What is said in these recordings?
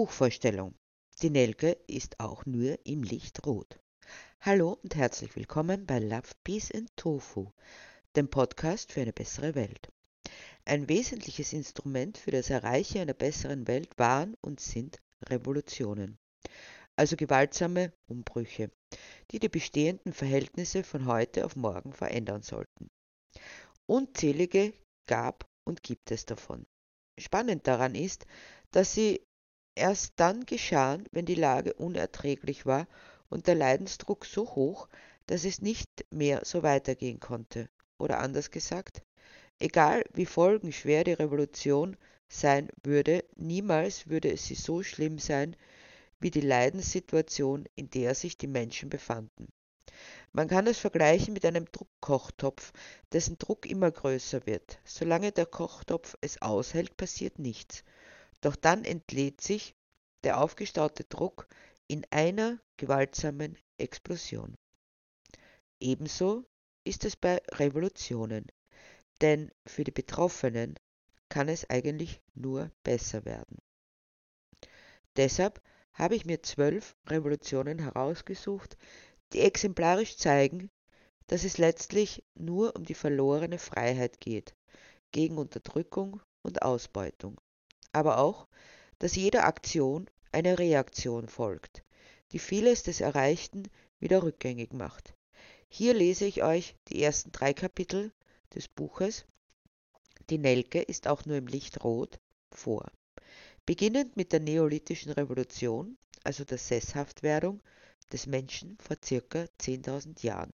Buchvorstellung. Die Nelke ist auch nur im Licht rot. Hallo und herzlich willkommen bei Love, Peace and Tofu, dem Podcast für eine bessere Welt. Ein wesentliches Instrument für das Erreichen einer besseren Welt waren und sind Revolutionen, also gewaltsame Umbrüche, die die bestehenden Verhältnisse von heute auf morgen verändern sollten. Unzählige gab und gibt es davon. Spannend daran ist, dass sie erst dann geschahen, wenn die Lage unerträglich war und der Leidensdruck so hoch, dass es nicht mehr so weitergehen konnte. Oder anders gesagt, egal wie folgenschwer die Revolution sein würde, niemals würde sie so schlimm sein wie die Leidenssituation, in der sich die Menschen befanden. Man kann es vergleichen mit einem Druckkochtopf, dessen Druck immer größer wird. Solange der Kochtopf es aushält, passiert nichts. Doch dann entlädt sich der aufgestaute Druck in einer gewaltsamen Explosion. Ebenso ist es bei Revolutionen, denn für die Betroffenen kann es eigentlich nur besser werden. Deshalb habe ich mir zwölf Revolutionen herausgesucht, die exemplarisch zeigen, dass es letztlich nur um die verlorene Freiheit geht, gegen Unterdrückung und Ausbeutung aber auch, dass jeder Aktion eine Reaktion folgt, die vieles des Erreichten wieder rückgängig macht. Hier lese ich euch die ersten drei Kapitel des Buches Die Nelke ist auch nur im Licht rot vor. Beginnend mit der neolithischen Revolution, also der Sesshaftwerdung des Menschen vor circa 10.000 Jahren.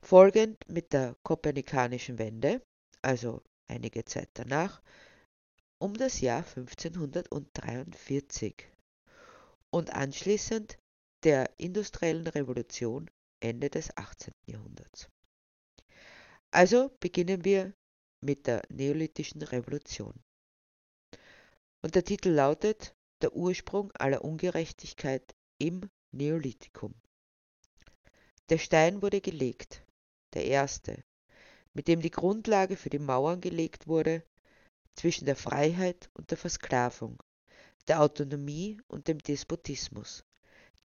Folgend mit der kopernikanischen Wende, also einige Zeit danach, um das Jahr 1543 und anschließend der industriellen Revolution Ende des 18. Jahrhunderts. Also beginnen wir mit der neolithischen Revolution. Und der Titel lautet Der Ursprung aller Ungerechtigkeit im Neolithikum. Der Stein wurde gelegt, der erste, mit dem die Grundlage für die Mauern gelegt wurde, zwischen der Freiheit und der Versklavung, der Autonomie und dem Despotismus,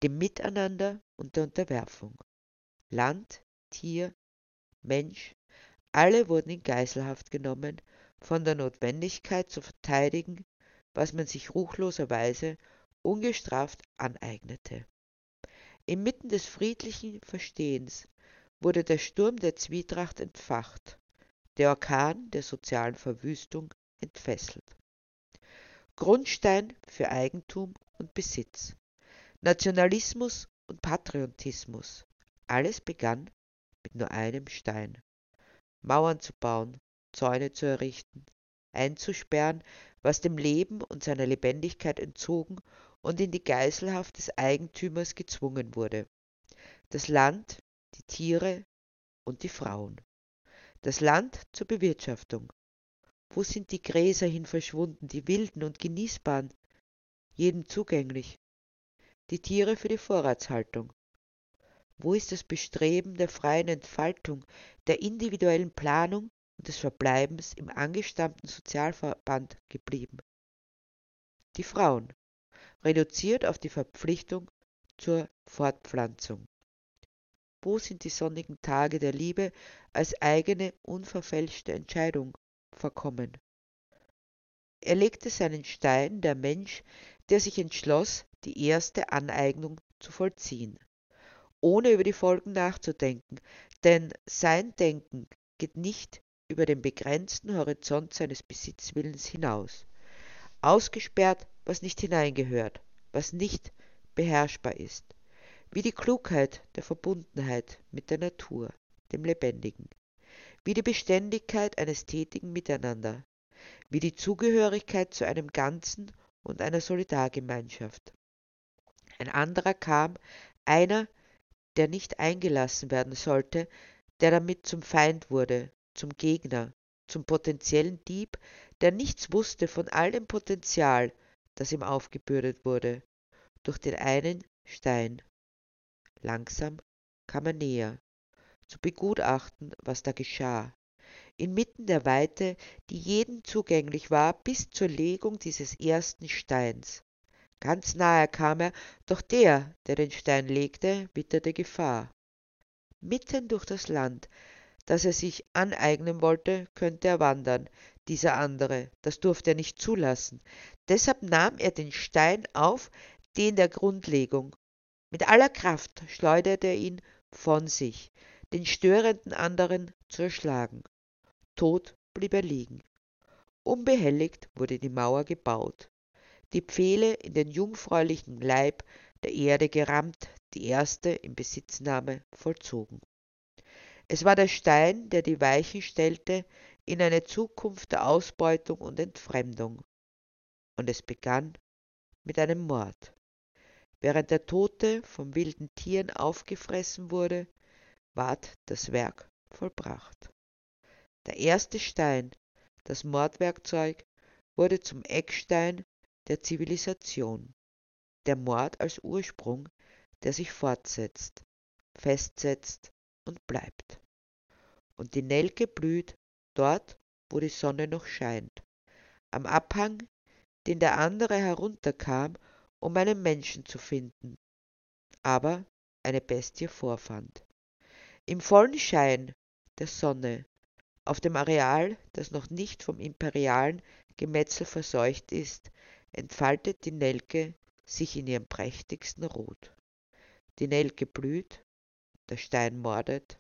dem Miteinander und der Unterwerfung. Land, Tier, Mensch, alle wurden in Geiselhaft genommen, von der Notwendigkeit zu verteidigen, was man sich ruchloserweise ungestraft aneignete. Inmitten des friedlichen Verstehens wurde der Sturm der Zwietracht entfacht, der Orkan der sozialen Verwüstung entfesselt. Grundstein für Eigentum und Besitz. Nationalismus und Patriotismus. Alles begann mit nur einem Stein. Mauern zu bauen, Zäune zu errichten, einzusperren, was dem Leben und seiner Lebendigkeit entzogen und in die Geiselhaft des Eigentümers gezwungen wurde. Das Land, die Tiere und die Frauen. Das Land zur Bewirtschaftung, wo sind die Gräser hin verschwunden, die wilden und genießbaren, jedem zugänglich? Die Tiere für die Vorratshaltung. Wo ist das Bestreben der freien Entfaltung, der individuellen Planung und des Verbleibens im angestammten Sozialverband geblieben? Die Frauen, reduziert auf die Verpflichtung zur Fortpflanzung. Wo sind die sonnigen Tage der Liebe als eigene, unverfälschte Entscheidung? Verkommen. Er legte seinen Stein, der Mensch, der sich entschloss, die erste Aneignung zu vollziehen, ohne über die Folgen nachzudenken, denn sein Denken geht nicht über den begrenzten Horizont seines Besitzwillens hinaus. Ausgesperrt, was nicht hineingehört, was nicht beherrschbar ist, wie die Klugheit der Verbundenheit mit der Natur, dem Lebendigen wie die Beständigkeit eines tätigen Miteinander, wie die Zugehörigkeit zu einem Ganzen und einer Solidargemeinschaft. Ein anderer kam, einer, der nicht eingelassen werden sollte, der damit zum Feind wurde, zum Gegner, zum potenziellen Dieb, der nichts wusste von all dem Potenzial, das ihm aufgebürdet wurde, durch den einen Stein. Langsam kam er näher, zu begutachten, was da geschah. Inmitten der Weite, die jedem zugänglich war, bis zur Legung dieses ersten Steins. Ganz nahe kam er, doch der, der den Stein legte, witterte Gefahr. Mitten durch das Land, das er sich aneignen wollte, könnte er wandern, dieser andere, das durfte er nicht zulassen. Deshalb nahm er den Stein auf, den der Grundlegung. Mit aller Kraft schleuderte er ihn von sich, den störenden anderen zu erschlagen. Tot blieb er liegen. Unbehelligt wurde die Mauer gebaut, die Pfähle in den jungfräulichen Leib der Erde gerammt, die erste in Besitznahme vollzogen. Es war der Stein, der die Weichen stellte in eine Zukunft der Ausbeutung und Entfremdung. Und es begann mit einem Mord. Während der Tote von wilden Tieren aufgefressen wurde, ward das Werk vollbracht. Der erste Stein, das Mordwerkzeug, wurde zum Eckstein der Zivilisation. Der Mord als Ursprung, der sich fortsetzt, festsetzt und bleibt. Und die Nelke blüht dort, wo die Sonne noch scheint, am Abhang, den der andere herunterkam, um einen Menschen zu finden, aber eine Bestie vorfand. Im vollen Schein der Sonne, auf dem Areal, das noch nicht vom imperialen Gemetzel verseucht ist, entfaltet die Nelke sich in ihrem prächtigsten Rot. Die Nelke blüht, der Stein mordet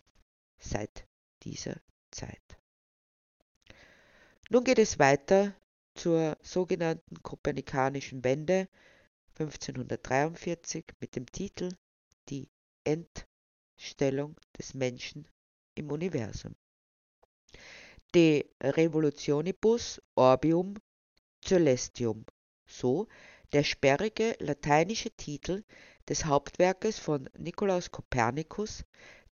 seit dieser Zeit. Nun geht es weiter zur sogenannten Kopernikanischen Wende 1543 mit dem Titel Die Entstellung des Menschen im Universum. De Revolutionibus Orbium Coelestium, so der sperrige lateinische Titel des Hauptwerkes von Nikolaus Kopernikus,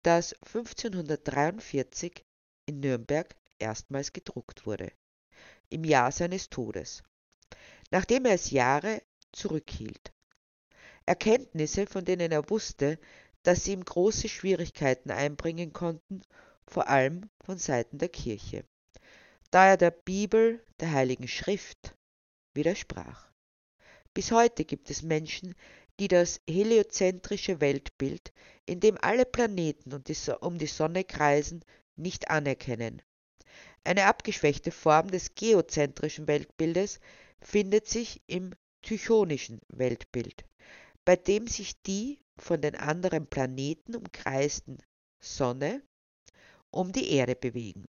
das 1543 in Nürnberg erstmals gedruckt wurde, im Jahr seines Todes, nachdem er es Jahre zurückhielt. Erkenntnisse, von denen er wusste, dass sie ihm große Schwierigkeiten einbringen konnten, vor allem von Seiten der Kirche, da er der Bibel, der Heiligen Schrift, widersprach. Bis heute gibt es Menschen, die das heliozentrische Weltbild, in dem alle Planeten um die Sonne kreisen, nicht anerkennen. Eine abgeschwächte Form des geozentrischen Weltbildes findet sich im tychonischen Weltbild, bei dem sich die von den anderen Planeten umkreisten Sonne um die Erde bewegen.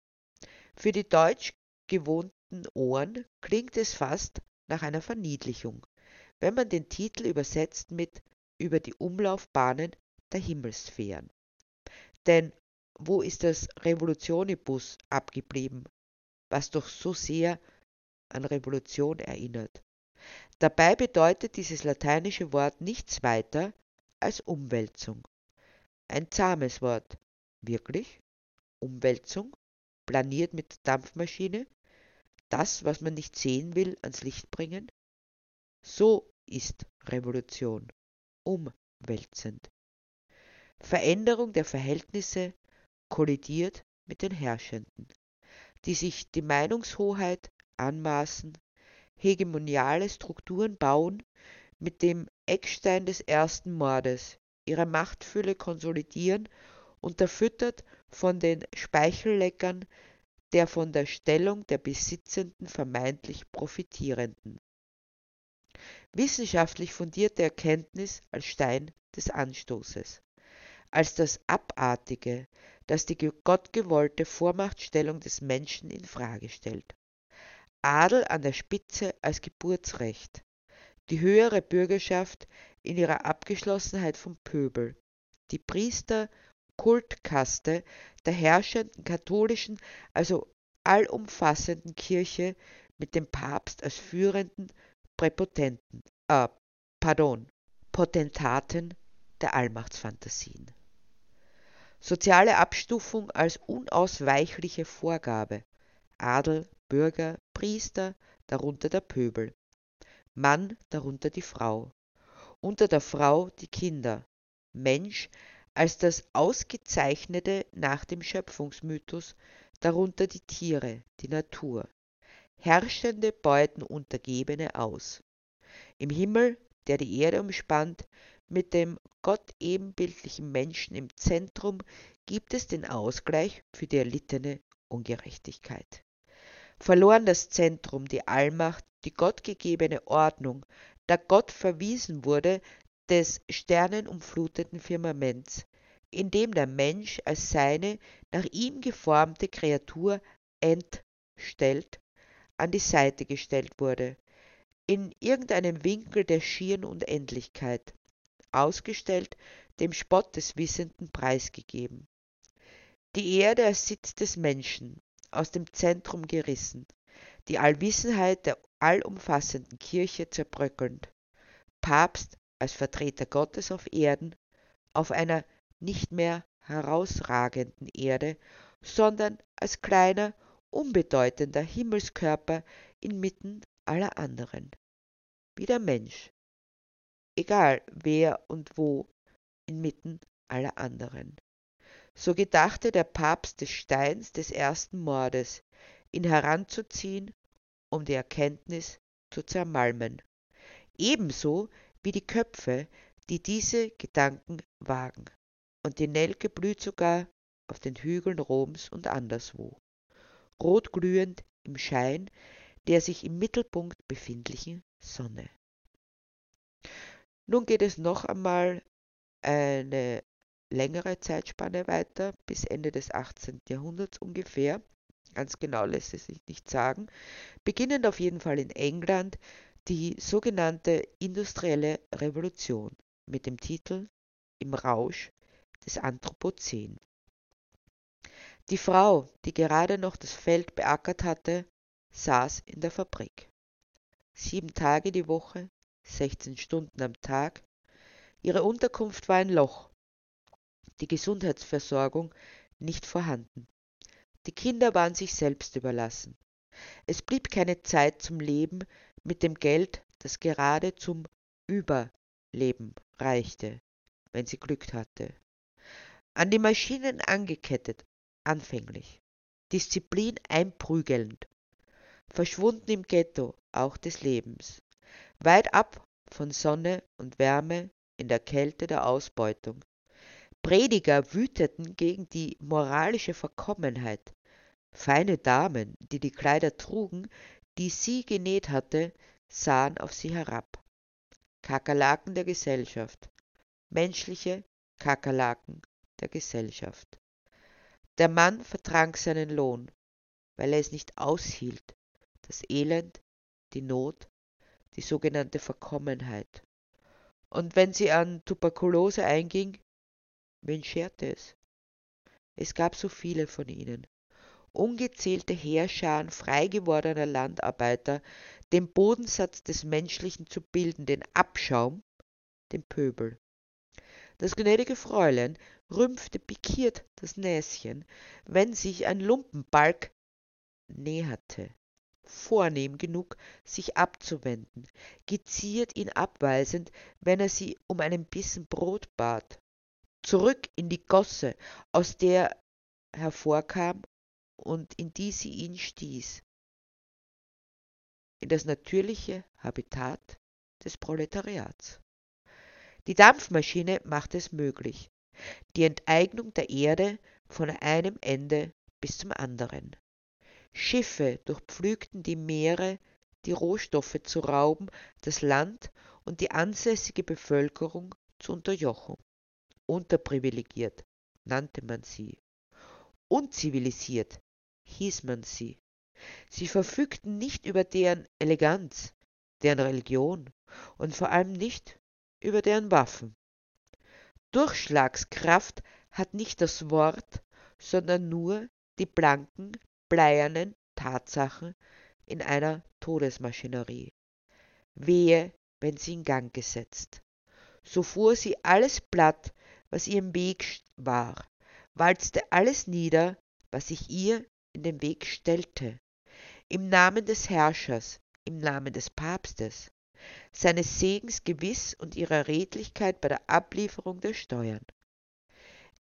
Für die deutsch gewohnten Ohren klingt es fast nach einer Verniedlichung, wenn man den Titel übersetzt mit über die Umlaufbahnen der Himmelssphären. Denn wo ist das Revolutionibus abgeblieben, was doch so sehr an Revolution erinnert? Dabei bedeutet dieses lateinische Wort nichts weiter als Umwälzung. Ein zahmes Wort. Wirklich? Umwälzung? Planiert mit Dampfmaschine? Das, was man nicht sehen will, ans Licht bringen? So ist Revolution. Umwälzend. Veränderung der Verhältnisse kollidiert mit den Herrschenden, die sich die Meinungshoheit anmaßen, hegemoniale Strukturen bauen, mit dem Eckstein des ersten Mordes ihre Machtfülle konsolidieren, unterfüttert von den Speichelleckern der von der Stellung der Besitzenden vermeintlich Profitierenden. Wissenschaftlich fundierte Erkenntnis als Stein des Anstoßes, als das Abartige, das die gottgewollte Vormachtstellung des Menschen in Frage stellt. Adel an der Spitze als Geburtsrecht, die höhere Bürgerschaft in ihrer Abgeschlossenheit vom Pöbel, die Priester Kultkaste der herrschenden katholischen, also allumfassenden Kirche mit dem Papst als führenden Präpotenten, äh, pardon, Potentaten der Allmachtsfantasien. Soziale Abstufung als unausweichliche Vorgabe. Adel, Bürger, Priester, darunter der Pöbel. Mann, darunter die Frau. Unter der Frau die Kinder. Mensch als das Ausgezeichnete nach dem Schöpfungsmythos, darunter die Tiere, die Natur. Herrschende beuten Untergebene aus. Im Himmel der die Erde umspannt, mit dem Gott ebenbildlichen Menschen im Zentrum, gibt es den Ausgleich für die erlittene Ungerechtigkeit. Verloren das Zentrum, die Allmacht, die gottgegebene Ordnung, da Gott verwiesen wurde des sternenumfluteten Firmaments, in dem der Mensch als seine nach ihm geformte Kreatur entstellt an die Seite gestellt wurde, in irgendeinem Winkel der schieren Unendlichkeit, ausgestellt, dem Spott des Wissenden preisgegeben. Die Erde als Sitz des Menschen, aus dem Zentrum gerissen, die Allwissenheit der allumfassenden Kirche zerbröckelnd, Papst als Vertreter Gottes auf Erden, auf einer nicht mehr herausragenden Erde, sondern als kleiner, unbedeutender Himmelskörper inmitten aller anderen. Wie der Mensch, egal wer und wo, inmitten aller anderen. So gedachte der Papst des Steins des ersten Mordes, ihn heranzuziehen, um die Erkenntnis zu zermalmen, ebenso wie die Köpfe, die diese Gedanken wagen. Und die Nelke blüht sogar auf den Hügeln Roms und anderswo, rotglühend im Schein der sich im Mittelpunkt befindlichen Sonne. Nun geht es noch einmal eine längere Zeitspanne weiter, bis Ende des 18. Jahrhunderts ungefähr. Ganz genau lässt es sich nicht sagen. Beginnend auf jeden Fall in England die sogenannte industrielle Revolution mit dem Titel Im Rausch des Anthropozän. Die Frau, die gerade noch das Feld beackert hatte, saß in der Fabrik. Sieben Tage die Woche, 16 Stunden am Tag. Ihre Unterkunft war ein Loch, die Gesundheitsversorgung nicht vorhanden. Die Kinder waren sich selbst überlassen. Es blieb keine Zeit zum Leben mit dem Geld, das gerade zum Überleben reichte, wenn sie Glück hatte. An die Maschinen angekettet, anfänglich, Disziplin einprügelnd, verschwunden im Ghetto auch des Lebens, weit ab von Sonne und Wärme in der Kälte der Ausbeutung. Prediger wüteten gegen die moralische Verkommenheit. Feine Damen, die die Kleider trugen, die sie genäht hatte, sahen auf sie herab. Kakerlaken der Gesellschaft, menschliche Kakerlaken der Gesellschaft. Der Mann vertrank seinen Lohn, weil er es nicht aushielt, das Elend, die Not, die sogenannte Verkommenheit. Und wenn sie an Tuberkulose einging, wen scherte es? Es gab so viele von ihnen. Ungezählte Heerscharen frei gewordener Landarbeiter, den Bodensatz des Menschlichen zu bilden, den Abschaum, den Pöbel. Das gnädige Fräulein rümpfte pikiert das Näschen, wenn sich ein Lumpenbalg näherte vornehm genug, sich abzuwenden, geziert ihn abweisend, wenn er sie um einen Bissen Brot bat, zurück in die Gosse, aus der er hervorkam und in die sie ihn stieß, in das natürliche Habitat des Proletariats. Die Dampfmaschine macht es möglich, die Enteignung der Erde von einem Ende bis zum anderen. Schiffe durchpflügten die Meere, die Rohstoffe zu rauben, das Land und die ansässige Bevölkerung zu unterjochen. Unterprivilegiert nannte man sie. Unzivilisiert hieß man sie. Sie verfügten nicht über deren Eleganz, deren Religion und vor allem nicht über deren Waffen. Durchschlagskraft hat nicht das Wort, sondern nur die blanken, bleiernen Tatsachen in einer Todesmaschinerie. Wehe, wenn sie in Gang gesetzt. So fuhr sie alles platt, was ihr im Weg war, walzte alles nieder, was sich ihr in den Weg stellte, im Namen des Herrschers, im Namen des Papstes, seines Segens gewiss und ihrer Redlichkeit bei der Ablieferung der Steuern.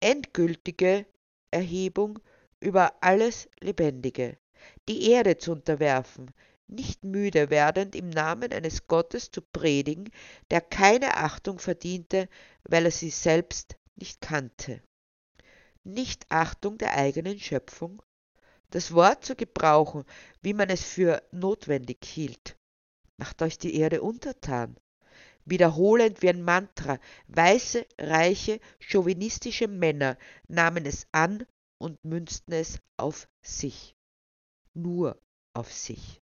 Endgültige Erhebung über alles Lebendige, die Erde zu unterwerfen, nicht müde werdend im Namen eines Gottes zu predigen, der keine Achtung verdiente, weil er sie selbst nicht kannte. Nicht Achtung der eigenen Schöpfung, das Wort zu gebrauchen, wie man es für notwendig hielt. Macht euch die Erde untertan. Wiederholend wie ein Mantra, weiße, reiche, chauvinistische Männer nahmen es an und münzten es auf sich. Nur auf sich.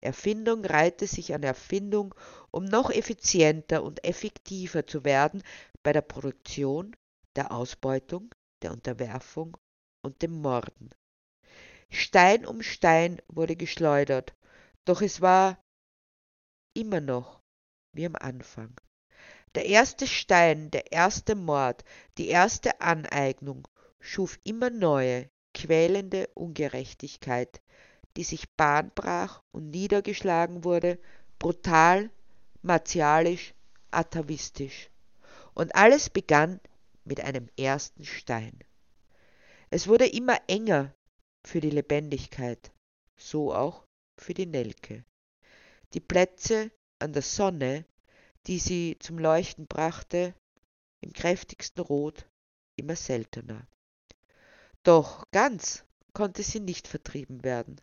Erfindung reihte sich an Erfindung, um noch effizienter und effektiver zu werden bei der Produktion, der Ausbeutung, der Unterwerfung und dem Morden. Stein um Stein wurde geschleudert, doch es war immer noch wie am Anfang. Der erste Stein, der erste Mord, die erste Aneignung schuf immer neue, quälende Ungerechtigkeit, die sich Bahn brach und niedergeschlagen wurde, brutal, martialisch, atavistisch. Und alles begann mit einem ersten Stein. Es wurde immer enger für die Lebendigkeit, so auch für die Nelke. Die Plätze an der Sonne, die sie zum Leuchten brachte, im kräftigsten Rot, immer seltener. Doch ganz konnte sie nicht vertrieben werden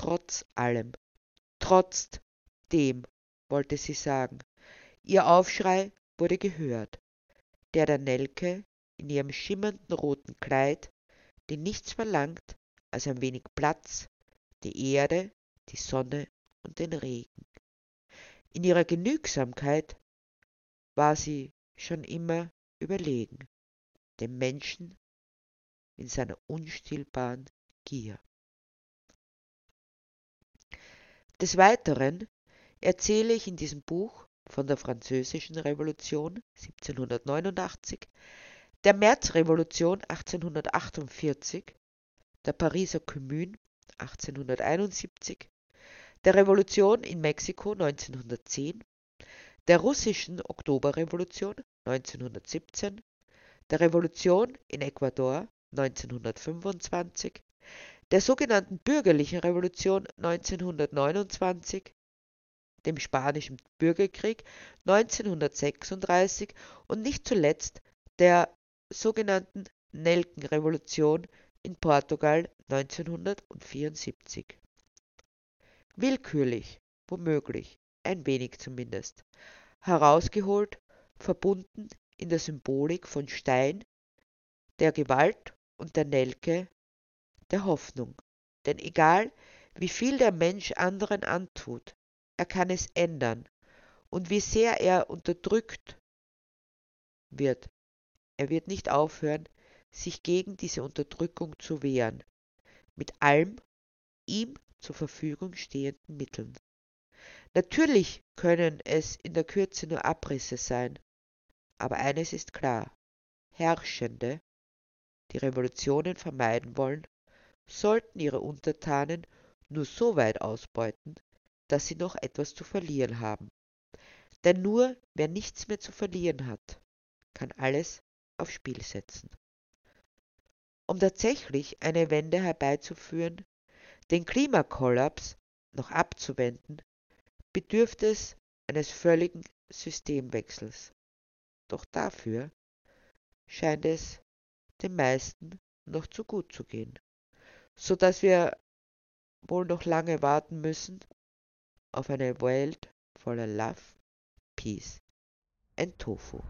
trotz allem, trotz dem, wollte sie sagen. Ihr Aufschrei wurde gehört, der der Nelke in ihrem schimmernden roten Kleid, die nichts verlangt als ein wenig Platz, die Erde, die Sonne und den Regen. In ihrer Genügsamkeit war sie schon immer überlegen, dem Menschen in seiner unstillbaren Gier. Des Weiteren erzähle ich in diesem Buch von der Französischen Revolution 1789, der Märzrevolution 1848, der Pariser Kommune 1871, der Revolution in Mexiko 1910, der russischen Oktoberrevolution 1917, der Revolution in Ecuador 1925, der sogenannten bürgerlichen Revolution 1929, dem Spanischen Bürgerkrieg 1936 und nicht zuletzt der sogenannten Nelkenrevolution in Portugal 1974. Willkürlich, womöglich, ein wenig zumindest, herausgeholt, verbunden in der Symbolik von Stein, der Gewalt und der Nelke der Hoffnung. Denn egal, wie viel der Mensch anderen antut, er kann es ändern. Und wie sehr er unterdrückt wird, er wird nicht aufhören, sich gegen diese Unterdrückung zu wehren, mit allem ihm zur Verfügung stehenden Mitteln. Natürlich können es in der Kürze nur Abrisse sein, aber eines ist klar, Herrschende, die Revolutionen vermeiden wollen, sollten ihre Untertanen nur so weit ausbeuten, dass sie noch etwas zu verlieren haben. Denn nur wer nichts mehr zu verlieren hat, kann alles aufs Spiel setzen. Um tatsächlich eine Wende herbeizuführen, den Klimakollaps noch abzuwenden, bedürft es eines völligen Systemwechsels. Doch dafür scheint es den meisten noch zu gut zu gehen so dass wir wohl noch lange warten müssen auf eine Welt voller Love, Peace and Tofu.